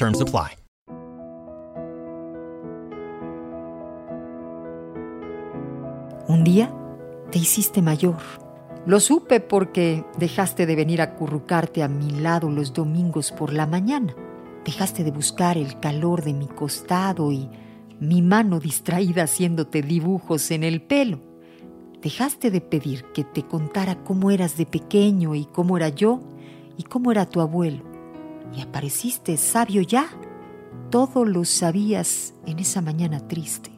Terms apply. Un día te hiciste mayor. Lo supe porque dejaste de venir a currucarte a mi lado los domingos por la mañana. Dejaste de buscar el calor de mi costado y mi mano distraída haciéndote dibujos en el pelo. Dejaste de pedir que te contara cómo eras de pequeño y cómo era yo y cómo era tu abuelo. Y apareciste sabio ya. Todo lo sabías en esa mañana triste.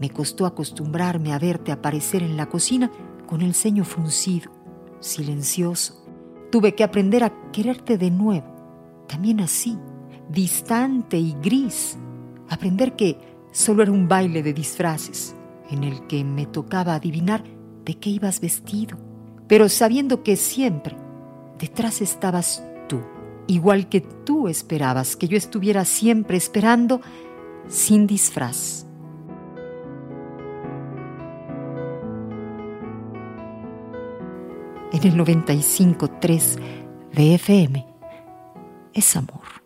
Me costó acostumbrarme a verte aparecer en la cocina con el ceño fruncido, silencioso. Tuve que aprender a quererte de nuevo, también así, distante y gris. Aprender que solo era un baile de disfraces en el que me tocaba adivinar de qué ibas vestido, pero sabiendo que siempre detrás estabas igual que tú esperabas que yo estuviera siempre esperando sin disfraz. En el 95.3 de FM es amor.